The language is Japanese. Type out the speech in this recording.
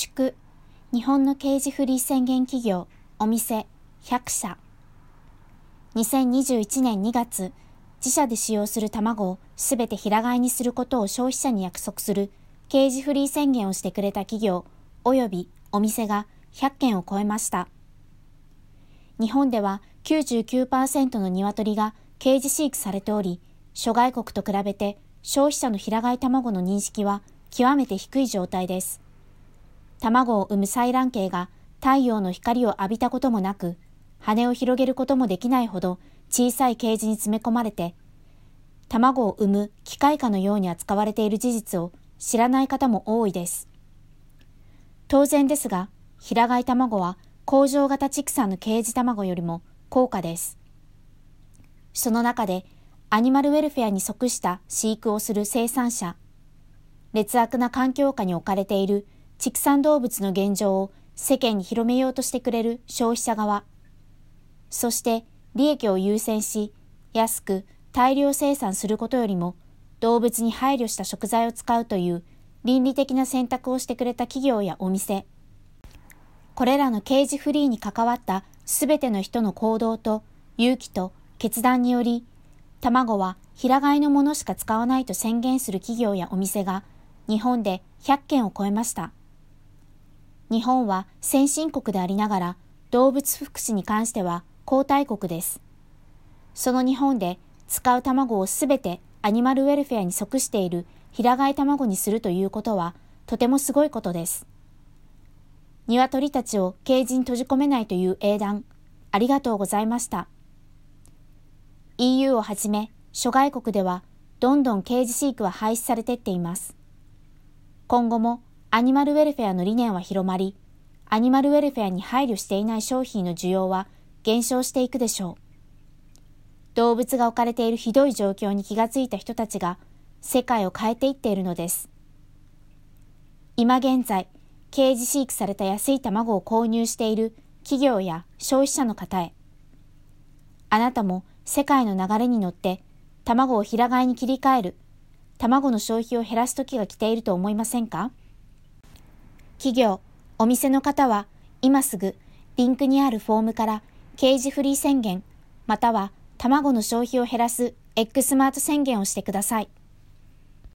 祝、日本の刑事フリー宣言企業、お店、100社。2021年2月、自社で使用する卵をすべて平飼いにすることを消費者に約束する刑事フリー宣言をしてくれた企業、及びお店が100件を超えました。日本では99%の鶏がケージ飼育されており、諸外国と比べて消費者の平飼い卵の認識は極めて低い状態です。卵を産む採卵系が太陽の光を浴びたこともなく、羽を広げることもできないほど小さいケージに詰め込まれて、卵を産む機械化のように扱われている事実を知らない方も多いです。当然ですが、平飼い卵は工場型畜産のケージ卵よりも高価です。その中で、アニマルウェルフェアに即した飼育をする生産者、劣悪な環境下に置かれている畜産動物の現状を世間に広めようとしてくれる消費者側、そして利益を優先し、安く大量生産することよりも動物に配慮した食材を使うという倫理的な選択をしてくれた企業やお店、これらの刑事フリーに関わったすべての人の行動と勇気と決断により、卵は平飼いのものしか使わないと宣言する企業やお店が日本で100件を超えました。日本は先進国でありながら動物福祉に関しては後退国です。その日本で使う卵をすべてアニマルウェルフェアに即している平飼い卵にするということはとてもすごいことです。鶏たちをケージに閉じ込めないという英断、ありがとうございました。EU をはじめ諸外国ではどんどんケージ飼育は廃止されていっています。今後もアニマルウェルフェアの理念は広まり、アニマルウェルフェアに配慮していない商品の需要は減少していくでしょう。動物が置かれているひどい状況に気がついた人たちが世界を変えていっているのです。今現在、ケージ飼育された安い卵を購入している企業や消費者の方へ、あなたも世界の流れに乗って卵を平飼いに切り替える、卵の消費を減らす時が来ていると思いませんか？企業、お店の方は今すぐリンクにあるフォームからケージフリー宣言または卵の消費を減らす X スマート宣言をしてください。